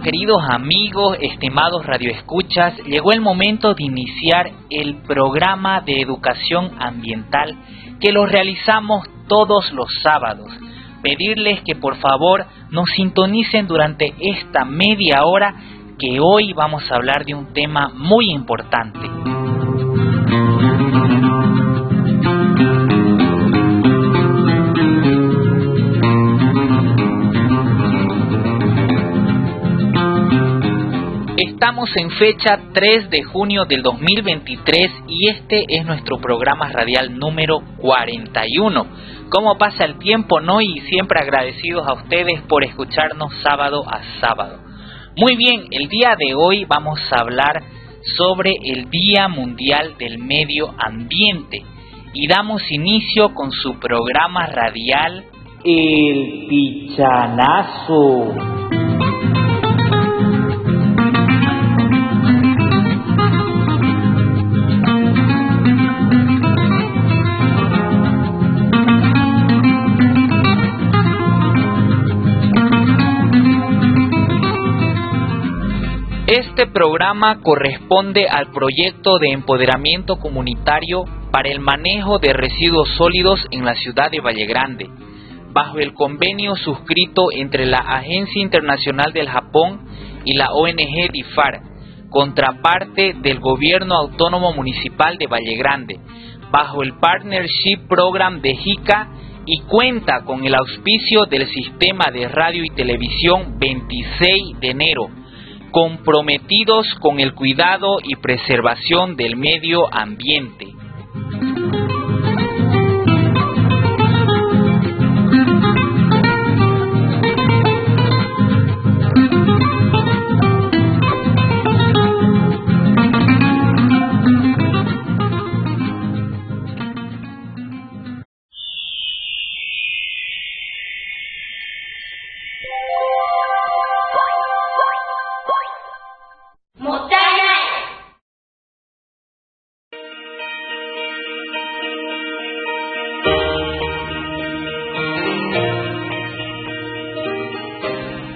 Queridos amigos, estimados radioescuchas, llegó el momento de iniciar el programa de educación ambiental que lo realizamos todos los sábados. Pedirles que por favor nos sintonicen durante esta media hora que hoy vamos a hablar de un tema muy importante. Estamos en fecha 3 de junio del 2023 y este es nuestro programa radial número 41. ¿Cómo pasa el tiempo, no? Y siempre agradecidos a ustedes por escucharnos sábado a sábado. Muy bien, el día de hoy vamos a hablar sobre el Día Mundial del Medio Ambiente y damos inicio con su programa radial El Pichanazo. Este programa corresponde al proyecto de empoderamiento comunitario para el manejo de residuos sólidos en la ciudad de Valle Grande, bajo el convenio suscrito entre la Agencia Internacional del Japón y la ONG DIFAR, contraparte del Gobierno Autónomo Municipal de Valle Grande, bajo el Partnership Program de JICA y cuenta con el auspicio del Sistema de Radio y Televisión 26 de enero comprometidos con el cuidado y preservación del medio ambiente.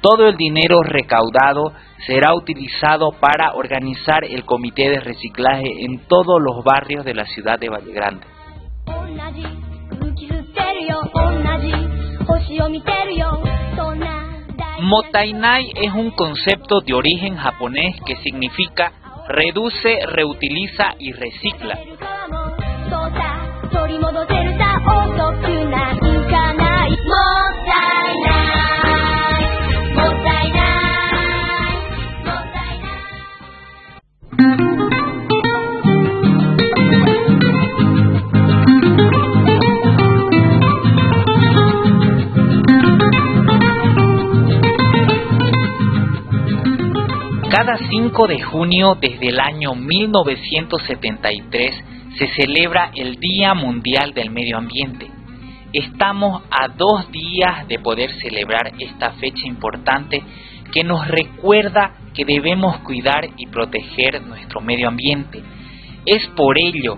Todo el dinero recaudado será utilizado para organizar el comité de reciclaje en todos los barrios de la ciudad de Valle Grande. Motainai es un concepto de origen japonés que significa reduce, reutiliza y recicla. Cada 5 de junio desde el año 1973 se celebra el Día Mundial del Medio Ambiente. Estamos a dos días de poder celebrar esta fecha importante que nos recuerda que debemos cuidar y proteger nuestro medio ambiente. Es por ello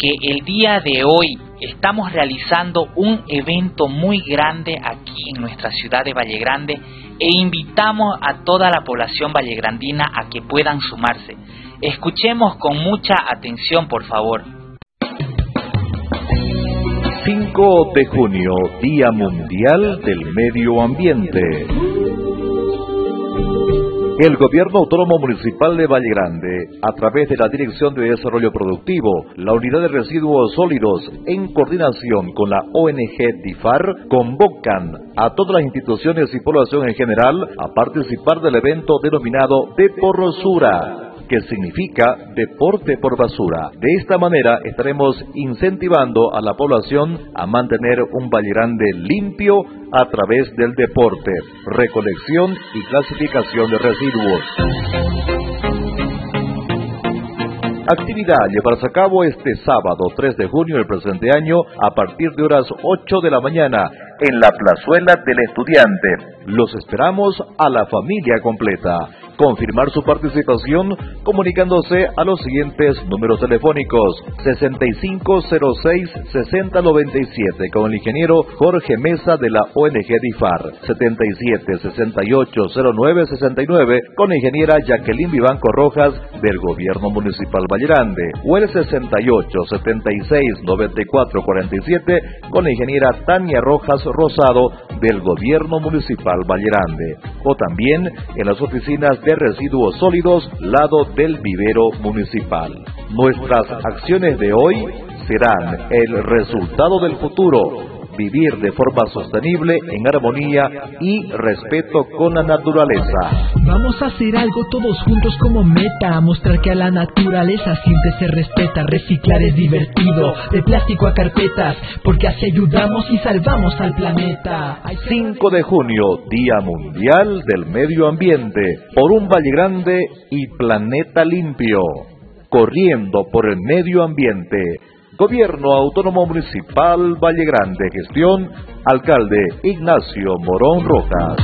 que el día de hoy estamos realizando un evento muy grande aquí en nuestra ciudad de Valle Grande e invitamos a toda la población vallegrandina a que puedan sumarse. Escuchemos con mucha atención, por favor. 5 de junio, Día Mundial del Medio Ambiente. El Gobierno Autónomo Municipal de Valle Grande, a través de la Dirección de Desarrollo Productivo, la Unidad de Residuos Sólidos, en coordinación con la ONG DIFAR, convocan a todas las instituciones y población en general a participar del evento denominado De Porrosura que significa deporte por basura. De esta manera estaremos incentivando a la población a mantener un Valle Grande limpio a través del deporte, recolección y clasificación de residuos. Actividad llevarse a cabo este sábado 3 de junio del presente año a partir de horas 8 de la mañana en la plazuela del estudiante. Los esperamos a la familia completa confirmar su participación comunicándose a los siguientes números telefónicos 6506-6097 con el ingeniero Jorge Mesa de la ONG DIFAR 77680969 con la ingeniera Jacqueline Vivanco Rojas del Gobierno Municipal Vallerande o el 68769447 con la ingeniera Tania Rojas Rosado del Gobierno Municipal Vallerande o también en las oficinas de residuos sólidos lado del vivero municipal. Nuestras acciones de hoy serán el resultado del futuro vivir de forma sostenible, en armonía y respeto con la naturaleza. Vamos a hacer algo todos juntos como meta, mostrar que a la naturaleza siempre se respeta, reciclar es divertido, de plástico a carpetas, porque así ayudamos y salvamos al planeta. 5 de junio, Día Mundial del Medio Ambiente, por un Valle Grande y planeta limpio, corriendo por el medio ambiente Gobierno Autónomo Municipal Valle Grande, gestión, alcalde Ignacio Morón Rojas.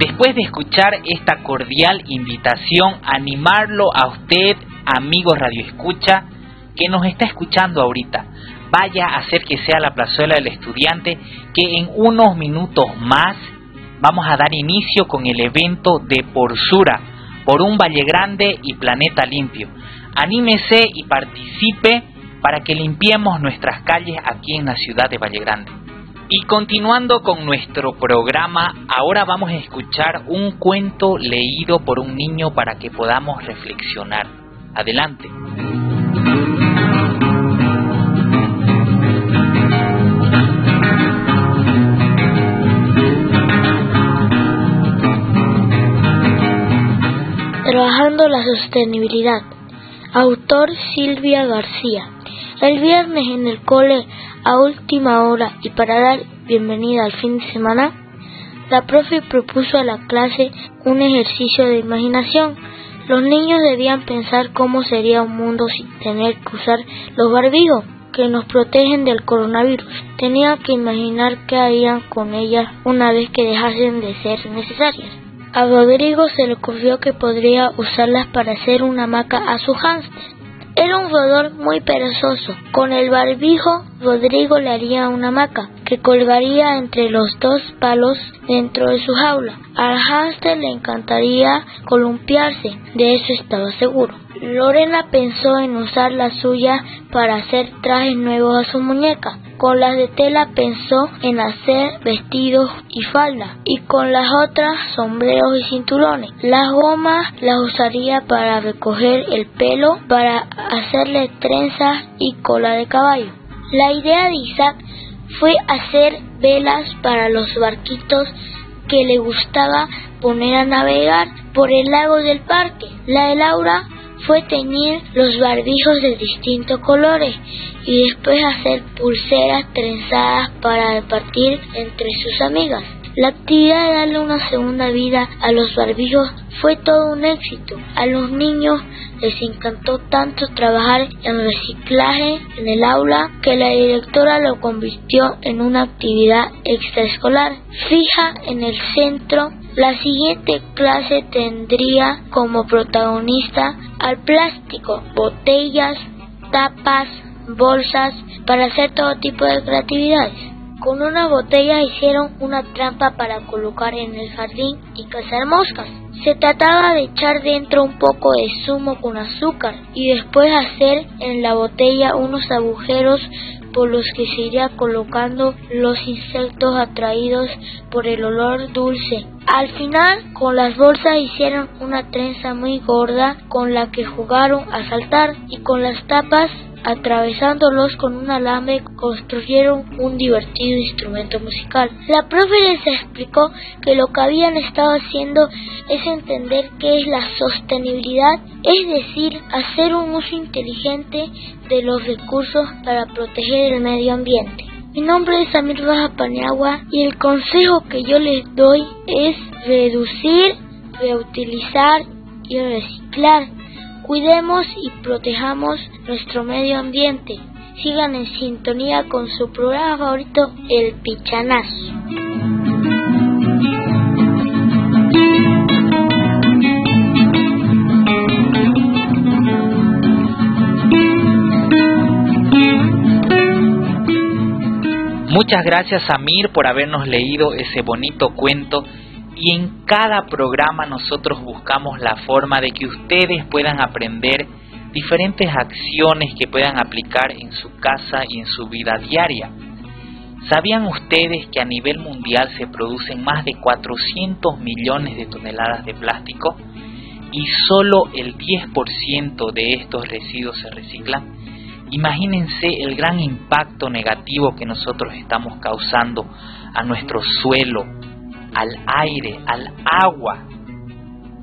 Después de escuchar esta cordial invitación, animarlo a usted, amigo Radio Escucha, que nos está escuchando ahorita, vaya a hacer que sea la plazuela del estudiante, que en unos minutos más vamos a dar inicio con el evento de Porsura, por un Valle Grande y Planeta Limpio. Anímese y participe para que limpiemos nuestras calles aquí en la ciudad de Valle Grande. Y continuando con nuestro programa, ahora vamos a escuchar un cuento leído por un niño para que podamos reflexionar. Adelante. Trabajando la sostenibilidad. Autor Silvia García. El viernes en el cole a última hora y para dar bienvenida al fin de semana, la profe propuso a la clase un ejercicio de imaginación. Los niños debían pensar cómo sería un mundo sin tener que usar los barbijos que nos protegen del coronavirus. Tenían que imaginar qué harían con ellas una vez que dejasen de ser necesarias. A Rodrigo se le ocurrió que podría usarlas para hacer una hamaca a su hámster. Era un roedor muy perezoso. Con el barbijo, Rodrigo le haría una hamaca que colgaría entre los dos palos dentro de su jaula. Al hámster le encantaría columpiarse, de eso estaba seguro. Lorena pensó en usar la suya para hacer trajes nuevos a su muñeca. Con las de tela pensó en hacer vestidos y falda. Y con las otras sombreros y cinturones. Las gomas las usaría para recoger el pelo, para hacerle trenzas y cola de caballo. La idea de Isaac fue hacer velas para los barquitos que le gustaba poner a navegar por el lago del parque. La de Laura fue teñir los barbijos de distintos colores y después hacer pulseras trenzadas para repartir entre sus amigas. La actividad de darle una segunda vida a los barbijos fue todo un éxito. A los niños les encantó tanto trabajar en reciclaje en el aula que la directora lo convirtió en una actividad extraescolar fija en el centro la siguiente clase tendría como protagonista al plástico, botellas, tapas, bolsas, para hacer todo tipo de creatividades. Con una botella hicieron una trampa para colocar en el jardín y cazar moscas. Se trataba de echar dentro un poco de zumo con azúcar y después hacer en la botella unos agujeros por los que se iría colocando los insectos atraídos por el olor dulce. Al final, con las bolsas hicieron una trenza muy gorda con la que jugaron a saltar y con las tapas atravesándolos con un alambre construyeron un divertido instrumento musical. La profe explicó que lo que habían estado haciendo es entender qué es la sostenibilidad, es decir, hacer un uso inteligente de los recursos para proteger el medio ambiente. Mi nombre es Amir Baja Paniagua y el consejo que yo les doy es reducir, reutilizar y reciclar Cuidemos y protejamos nuestro medio ambiente. Sigan en sintonía con su programa favorito, El Pichanazo. Muchas gracias Amir por habernos leído ese bonito cuento y en cada programa nosotros buscamos la forma de que ustedes puedan aprender diferentes acciones que puedan aplicar en su casa y en su vida diaria. ¿Sabían ustedes que a nivel mundial se producen más de 400 millones de toneladas de plástico y solo el 10% de estos residuos se reciclan? Imagínense el gran impacto negativo que nosotros estamos causando a nuestro suelo, al aire, al agua.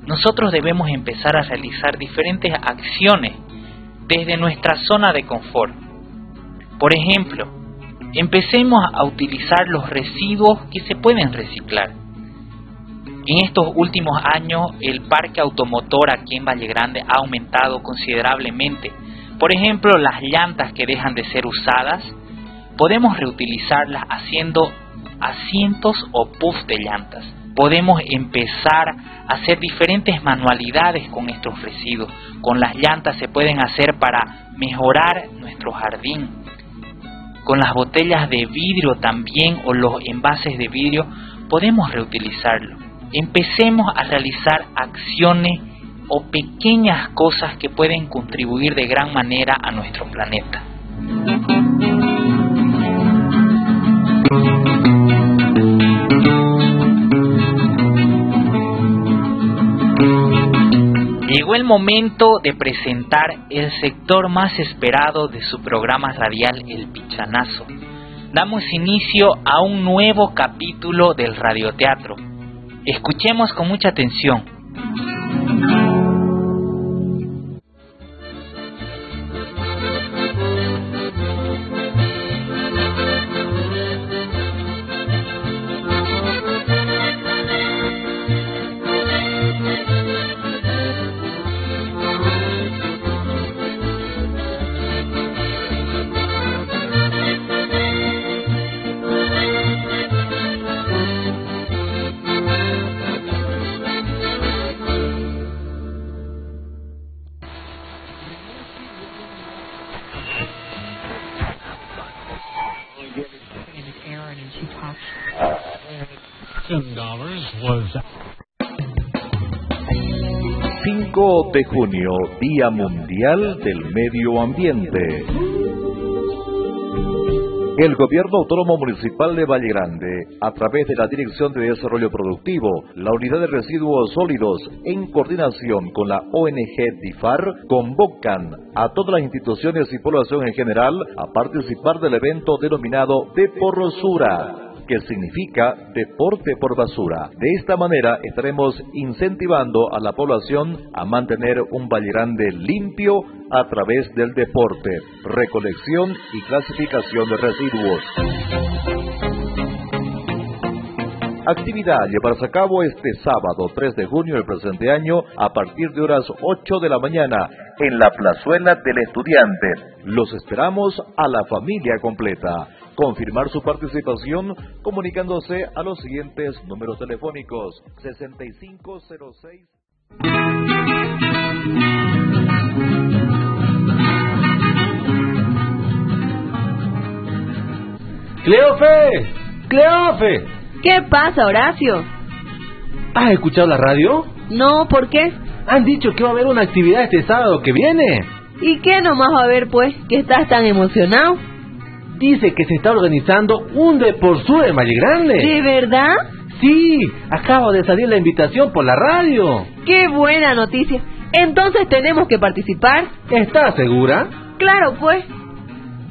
Nosotros debemos empezar a realizar diferentes acciones desde nuestra zona de confort. Por ejemplo, empecemos a utilizar los residuos que se pueden reciclar. En estos últimos años el parque automotor aquí en Valle Grande ha aumentado considerablemente. Por ejemplo, las llantas que dejan de ser usadas, podemos reutilizarlas haciendo asientos o puff de llantas. Podemos empezar a hacer diferentes manualidades con estos residuos. Con las llantas se pueden hacer para mejorar nuestro jardín. Con las botellas de vidrio también o los envases de vidrio podemos reutilizarlo. Empecemos a realizar acciones o pequeñas cosas que pueden contribuir de gran manera a nuestro planeta. Llegó el momento de presentar el sector más esperado de su programa radial El Pichanazo. Damos inicio a un nuevo capítulo del radioteatro. Escuchemos con mucha atención. De junio, Día Mundial del Medio Ambiente. El Gobierno Autónomo Municipal de Valle Grande, a través de la Dirección de Desarrollo Productivo, la Unidad de Residuos Sólidos, en coordinación con la ONG DIFAR, convocan a todas las instituciones y población en general a participar del evento denominado De Porrosura que significa deporte por basura. De esta manera estaremos incentivando a la población a mantener un Valle Grande limpio a través del deporte, recolección y clasificación de residuos. Actividad llevarse a cabo este sábado 3 de junio del presente año a partir de horas 8 de la mañana en la plazuela del estudiante. Los esperamos a la familia completa confirmar su participación comunicándose a los siguientes números telefónicos 6506 Cleofe, Cleofe. ¿Qué pasa, Horacio? ¿Has escuchado la radio? No, ¿por qué? Han dicho que va a haber una actividad este sábado que viene. ¿Y qué nomás va a haber, pues, que estás tan emocionado? Dice que se está organizando un Deportsur en Valle Grande. ¿De verdad? Sí, acaba de salir la invitación por la radio. ¡Qué buena noticia! Entonces tenemos que participar. ¿Estás segura? Claro, pues.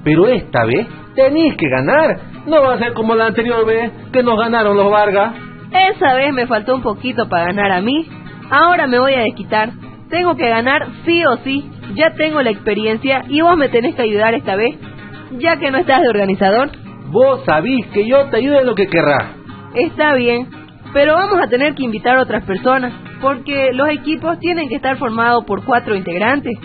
Pero esta vez tenéis que ganar. No va a ser como la anterior vez que nos ganaron los Vargas. Esa vez me faltó un poquito para ganar a mí. Ahora me voy a desquitar. Tengo que ganar sí o sí. Ya tengo la experiencia y vos me tenés que ayudar esta vez. Ya que no estás de organizador. Vos sabís que yo te ayude en lo que querrás. Está bien, pero vamos a tener que invitar a otras personas, porque los equipos tienen que estar formados por cuatro integrantes.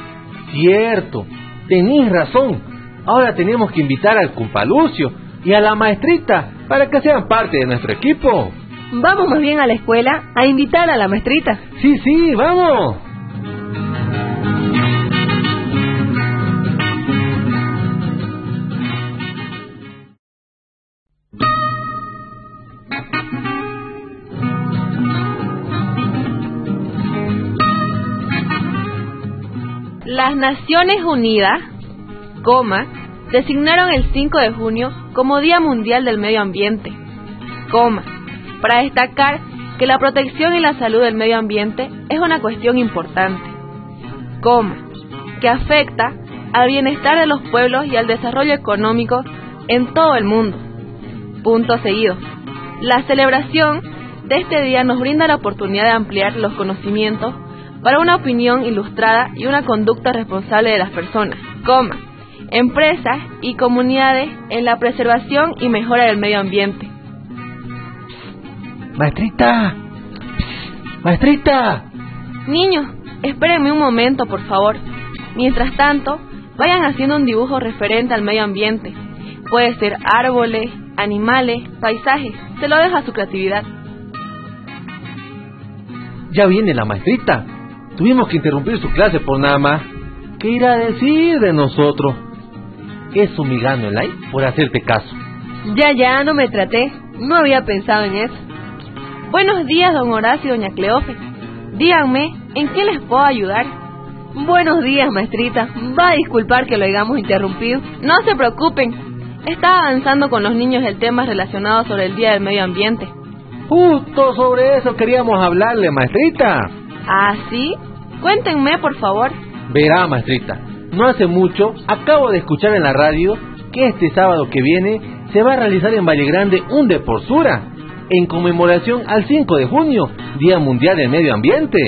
Cierto, tenés razón. Ahora tenemos que invitar al Cumpalucio y a la maestrita para que sean parte de nuestro equipo. Vamos más bien a la escuela a invitar a la maestrita. Sí, sí, vamos. Las Naciones Unidas, coma, designaron el 5 de junio como Día Mundial del Medio Ambiente, coma, para destacar que la protección y la salud del medio ambiente es una cuestión importante, coma, que afecta al bienestar de los pueblos y al desarrollo económico en todo el mundo. Punto seguido. La celebración de este día nos brinda la oportunidad de ampliar los conocimientos para una opinión ilustrada y una conducta responsable de las personas, coma, empresas y comunidades en la preservación y mejora del medio ambiente. Maestrita, maestrita. Niños, espérenme un momento, por favor. Mientras tanto, vayan haciendo un dibujo referente al medio ambiente. Puede ser árboles, animales, paisajes. Se lo deja a su creatividad. Ya viene la maestrita. Tuvimos que interrumpir su clase por nada más. ¿Qué irá a decir de nosotros? Eso mi gano, Elay, por hacerte caso. Ya, ya, no me traté. No había pensado en eso. Buenos días, don Horacio y doña Cleofe. Díganme, ¿en qué les puedo ayudar? Buenos días, maestrita. Va a disculpar que lo hayamos interrumpido. No se preocupen. Estaba avanzando con los niños el tema relacionado sobre el Día del Medio Ambiente. Justo sobre eso queríamos hablarle, maestrita. ¿Ah, sí? Cuéntenme, por favor. Verá, maestrita, no hace mucho acabo de escuchar en la radio que este sábado que viene se va a realizar en Valle Grande un Deportsura en conmemoración al 5 de junio, Día Mundial del Medio Ambiente.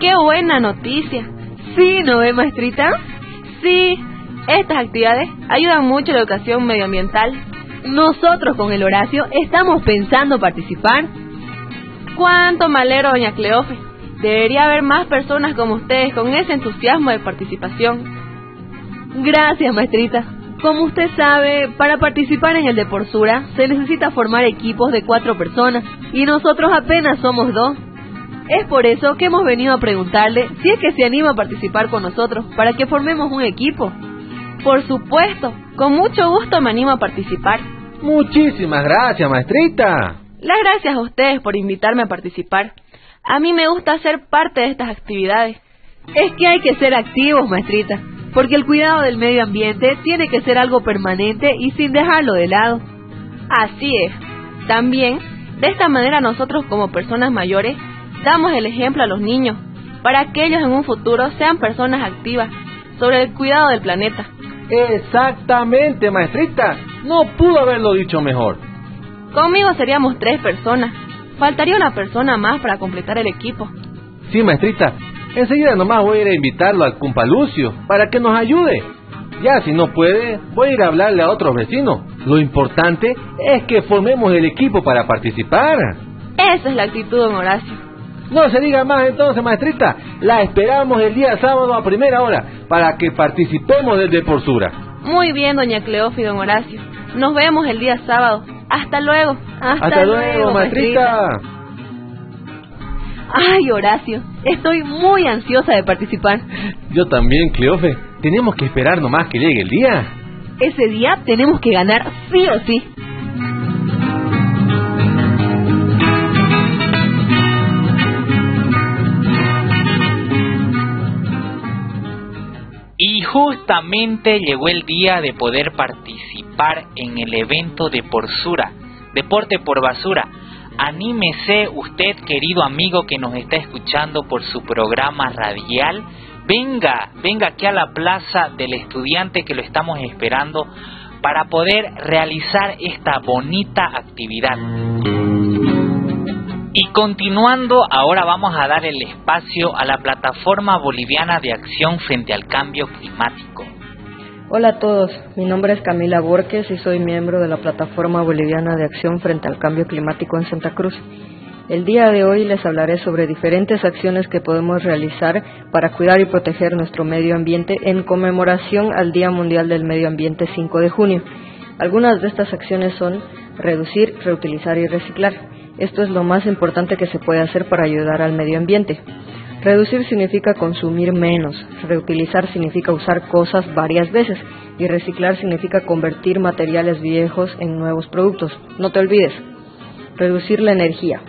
¡Qué buena noticia! ¿Sí, no ve, maestrita? Sí, estas actividades ayudan mucho a la educación medioambiental. Nosotros con el Horacio estamos pensando participar. ¡Cuánto malero, doña Cleofe! Debería haber más personas como ustedes con ese entusiasmo de participación. Gracias, maestrita. Como usted sabe, para participar en el Deportsura se necesita formar equipos de cuatro personas y nosotros apenas somos dos. Es por eso que hemos venido a preguntarle si es que se anima a participar con nosotros para que formemos un equipo. Por supuesto, con mucho gusto me animo a participar. Muchísimas gracias, maestrita. Las gracias a ustedes por invitarme a participar. A mí me gusta ser parte de estas actividades. Es que hay que ser activos, maestrita, porque el cuidado del medio ambiente tiene que ser algo permanente y sin dejarlo de lado. Así es. También, de esta manera nosotros como personas mayores damos el ejemplo a los niños, para que ellos en un futuro sean personas activas sobre el cuidado del planeta. Exactamente, maestrita. No pudo haberlo dicho mejor. Conmigo seríamos tres personas. Faltaría una persona más para completar el equipo. Sí, maestrita. Enseguida nomás voy a ir a invitarlo al Cumpalucio para que nos ayude. Ya si no puede, voy a ir a hablarle a otros vecinos. Lo importante es que formemos el equipo para participar. Esa es la actitud, don Horacio. No se diga más entonces, maestrita. La esperamos el día sábado a primera hora para que participemos del Deportsura. Muy bien, doña y don Horacio. Nos vemos el día sábado. Hasta luego. Hasta, luego, Ay, Horacio, estoy muy ansiosa de participar. Yo también, Cleofe. Tenemos que esperar nomás que llegue el día. Ese día tenemos que ganar sí o sí. Y justamente llegó el día de poder participar en el evento de Porsura, Deporte por Basura. Anímese usted, querido amigo que nos está escuchando por su programa radial. Venga, venga aquí a la plaza del estudiante que lo estamos esperando para poder realizar esta bonita actividad. Y continuando, ahora vamos a dar el espacio a la plataforma boliviana de acción frente al cambio climático. Hola a todos, mi nombre es Camila Borges y soy miembro de la plataforma boliviana de acción frente al cambio climático en Santa Cruz. El día de hoy les hablaré sobre diferentes acciones que podemos realizar para cuidar y proteger nuestro medio ambiente en conmemoración al Día Mundial del Medio Ambiente 5 de junio. Algunas de estas acciones son reducir, reutilizar y reciclar. Esto es lo más importante que se puede hacer para ayudar al medio ambiente. Reducir significa consumir menos, reutilizar significa usar cosas varias veces y reciclar significa convertir materiales viejos en nuevos productos. No te olvides, reducir la energía.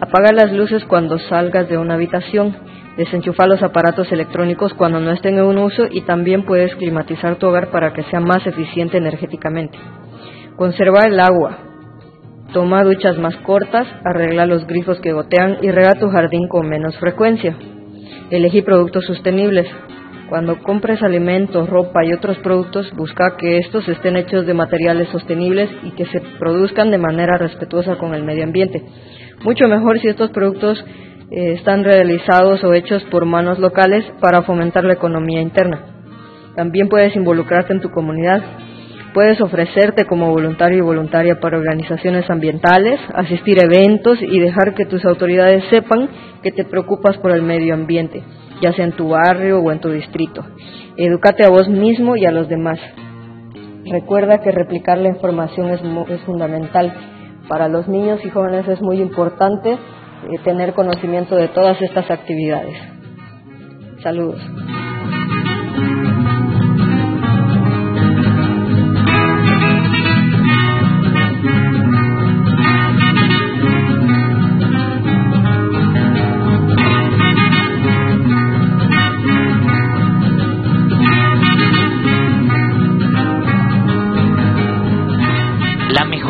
Apaga las luces cuando salgas de una habitación, desenchufa los aparatos electrónicos cuando no estén en uso y también puedes climatizar tu hogar para que sea más eficiente energéticamente. Conserva el agua. Toma duchas más cortas, arregla los grifos que gotean y rega tu jardín con menos frecuencia. Elegí productos sostenibles. Cuando compres alimentos, ropa y otros productos, busca que estos estén hechos de materiales sostenibles y que se produzcan de manera respetuosa con el medio ambiente. Mucho mejor si estos productos eh, están realizados o hechos por manos locales para fomentar la economía interna. También puedes involucrarte en tu comunidad. Puedes ofrecerte como voluntario y voluntaria para organizaciones ambientales, asistir a eventos y dejar que tus autoridades sepan que te preocupas por el medio ambiente, ya sea en tu barrio o en tu distrito. Edúcate a vos mismo y a los demás. Recuerda que replicar la información es, es fundamental para los niños y jóvenes es muy importante eh, tener conocimiento de todas estas actividades. Saludos.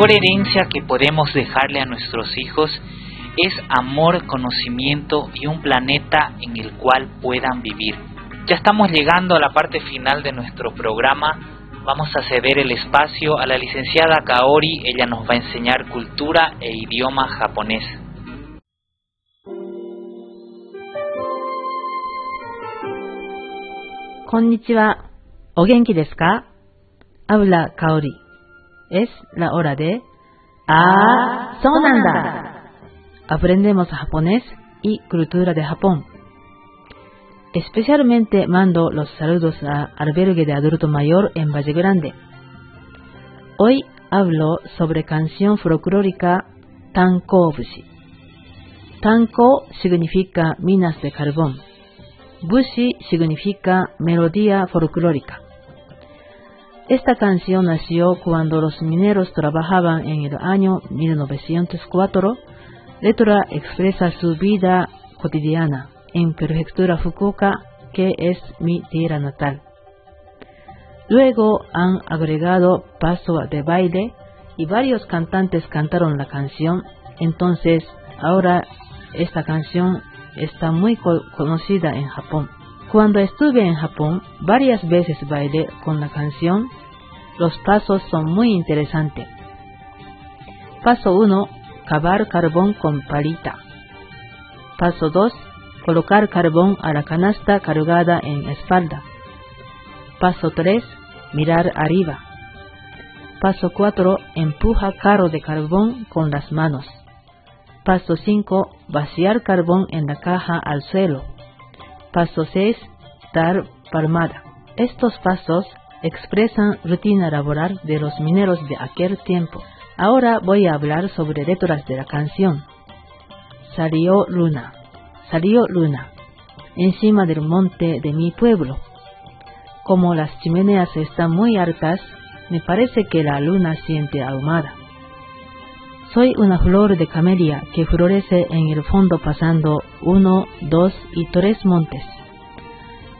Mejor herencia que podemos dejarle a nuestros hijos es amor, conocimiento y un planeta en el cual puedan vivir. Ya estamos llegando a la parte final de nuestro programa. Vamos a ceder el espacio a la licenciada Kaori. Ella nos va a enseñar cultura e idioma japonés. Konnichiwa. ¿O desu ka? Habla Kaori. Es la hora de ¡Ah! ¡Sonanda! Aprendemos japonés y cultura de Japón. Especialmente mando los saludos a albergue de adulto mayor en Valle Grande. Hoy hablo sobre canción folclórica Tanko Bushi. Tanko significa minas de carbón. Bushi significa melodía folclórica. Esta canción nació cuando los mineros trabajaban en el año 1904. Letra expresa su vida cotidiana en Prefectura Fukuoka, que es mi tierra natal. Luego han agregado paso de baile y varios cantantes cantaron la canción. Entonces, ahora esta canción está muy conocida en Japón. Cuando estuve en Japón, varias veces bailé con la canción. Los pasos son muy interesantes. Paso 1. Cavar carbón con palita. Paso 2. Colocar carbón a la canasta cargada en espalda. Paso 3. Mirar arriba. Paso 4. Empuja carro de carbón con las manos. Paso 5. Vaciar carbón en la caja al suelo. Paso 6. Dar palmada. Estos pasos expresan rutina laboral de los mineros de aquel tiempo. Ahora voy a hablar sobre letras de la canción. Salió luna, salió luna, encima del monte de mi pueblo. Como las chimeneas están muy altas, me parece que la luna siente ahumada. Soy una flor de camelia que florece en el fondo pasando uno, dos y tres montes.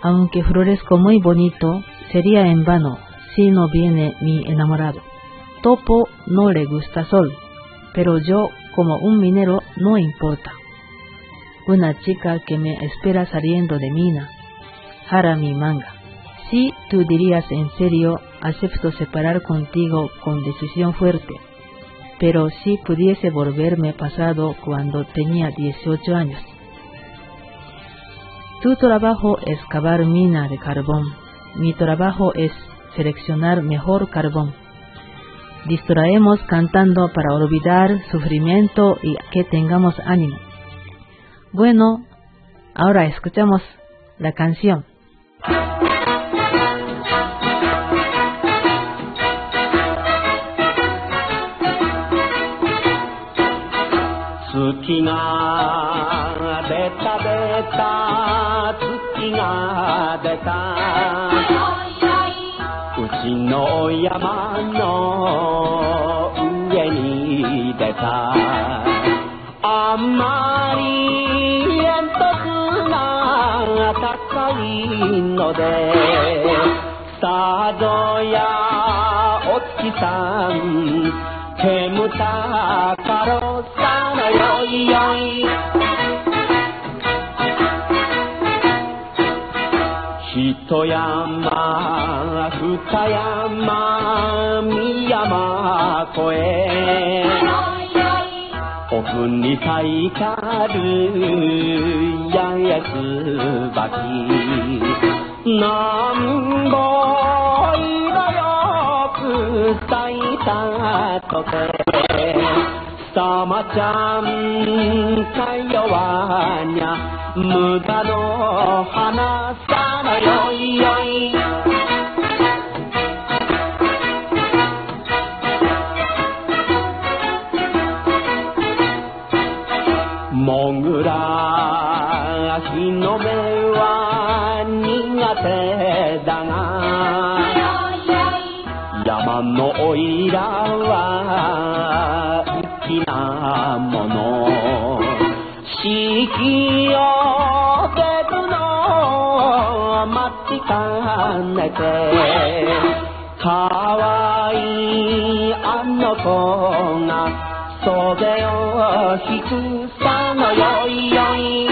Aunque florezco muy bonito, Sería en vano si no viene mi enamorado. Topo no le gusta sol, pero yo como un minero no importa. Una chica que me espera saliendo de mina. mi manga. Si tú dirías en serio, acepto separar contigo con decisión fuerte. Pero si pudiese volverme pasado cuando tenía 18 años. Tu trabajo es cavar mina de carbón. Mi trabajo es seleccionar mejor carbón. Distraemos cantando para olvidar sufrimiento y que tengamos ánimo. Bueno, ahora escuchamos la canción. 月が出た出た月が出た。うちの山の上に出た。あんまり煙突が高いので佐渡やお月さん煙たかろうさ。よいよい一山二山三山越え奥に咲いたる八重つばきなんぼ色よく咲いたとてさまちゃん。か弱にゃ無駄の花さのよいよい。もぐら日の目は苦手だが山のおいらは粋なもの。四季を出るのを待ちかねてかわいいあの子が袖を引くさのよいよい。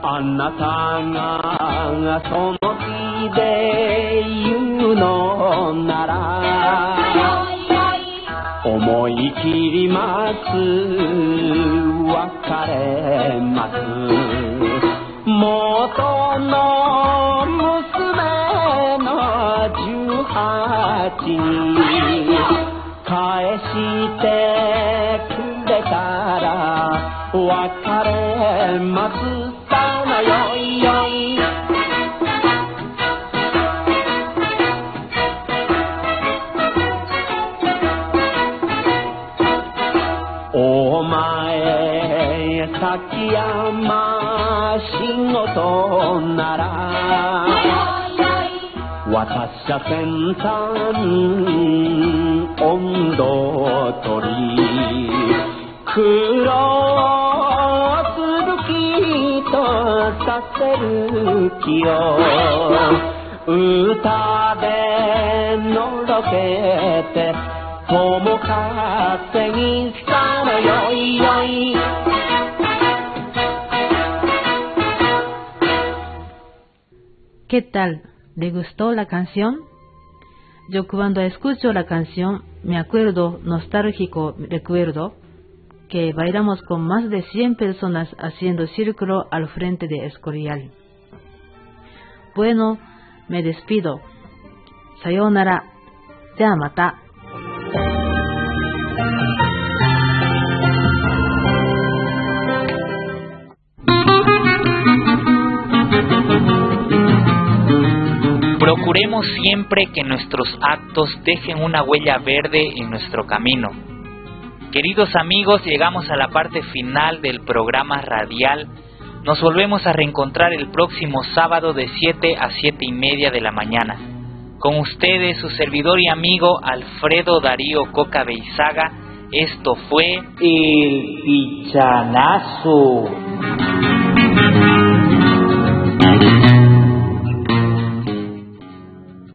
あなたがそなら。思い切ります別れます。元の娘の十八に返してくれたら別れます。さのよいよい前崎山仕事なら私じゃ先端温度取り苦労する気とさせる気を。歌でのろけて友風に ¿Qué tal? ¿Le gustó la canción? Yo cuando escucho la canción me acuerdo, nostálgico recuerdo, que bailamos con más de 100 personas haciendo círculo al frente de Escorial. Bueno, me despido. Sayonara. Ya mata. Procuremos siempre que nuestros actos dejen una huella verde en nuestro camino. Queridos amigos, llegamos a la parte final del programa radial. Nos volvemos a reencontrar el próximo sábado de 7 a 7 y media de la mañana. Con ustedes, su servidor y amigo Alfredo Darío Coca Beizaga. Esto fue El Pichanazo.